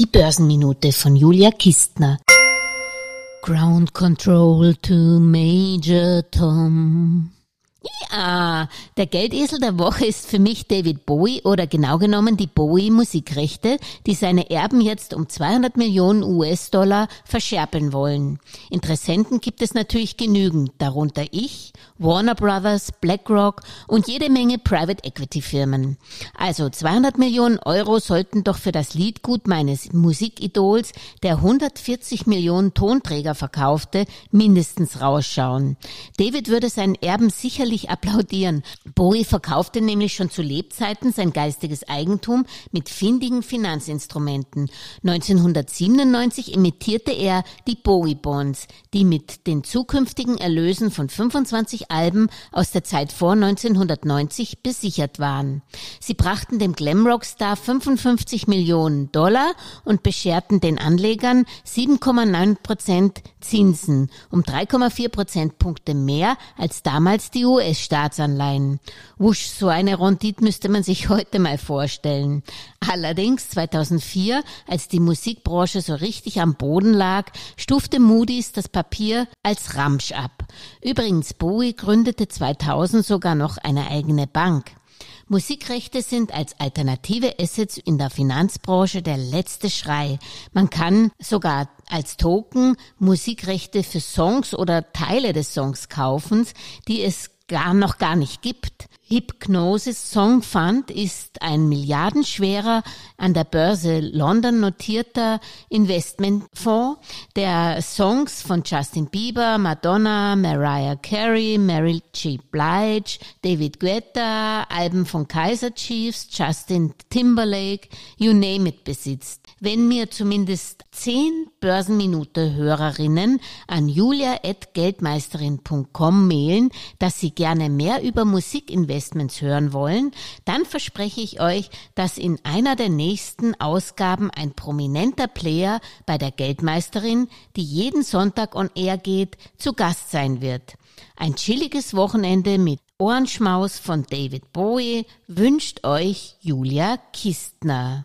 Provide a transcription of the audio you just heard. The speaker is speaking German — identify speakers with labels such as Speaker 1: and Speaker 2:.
Speaker 1: Die Börsenminute von Julia Kistner. Ground Control to Major Tom. Ja, der Geldesel der Woche ist für mich David Bowie oder genau genommen die Bowie Musikrechte, die seine Erben jetzt um 200 Millionen US-Dollar verscherpen wollen. Interessenten gibt es natürlich genügend, darunter ich, Warner Brothers, BlackRock und jede Menge Private Equity Firmen. Also 200 Millionen Euro sollten doch für das Liedgut meines Musikidols, der 140 Millionen Tonträger verkaufte, mindestens rausschauen. David würde seinen Erben sicherlich applaudieren. Bowie verkaufte nämlich schon zu Lebzeiten sein geistiges Eigentum mit findigen Finanzinstrumenten. 1997 emittierte er die Bowie Bonds, die mit den zukünftigen Erlösen von 25 Alben aus der Zeit vor 1990 besichert waren. Sie brachten dem Glamrock-Star 55 Millionen Dollar und bescherten den Anlegern 7,9 Prozent Zinsen, um 3,4 Prozentpunkte mehr als damals die US-Staatsanleihen. Wusch, so eine Rendite müsste man sich heute mal vorstellen. Allerdings 2004, als die Musikbranche so richtig am Boden lag, stufte Moody's das Papier als Ramsch ab. Übrigens, Bowie gründete 2000 sogar noch eine eigene Bank. Musikrechte sind als alternative Assets in der Finanzbranche der letzte Schrei. Man kann sogar als Token Musikrechte für Songs oder Teile des Songs kaufen, die es gar noch gar nicht gibt. Hypnosis Song Fund ist ein milliardenschwerer, an der Börse London notierter Investmentfonds, der Songs von Justin Bieber, Madonna, Mariah Carey, Mary G. Blige, David Guetta, Alben von Kaiser Chiefs, Justin Timberlake, you name it besitzt. Wenn mir zumindest zehn Börsenminute-Hörerinnen an julia.geldmeisterin.com mailen, dass sie gerne mehr über Musikinvestments Investments hören wollen, dann verspreche ich euch, dass in einer der nächsten Ausgaben ein prominenter Player bei der Geldmeisterin, die jeden Sonntag on Air geht, zu Gast sein wird. Ein chilliges Wochenende mit Ohrenschmaus von David Bowie wünscht euch Julia Kistner.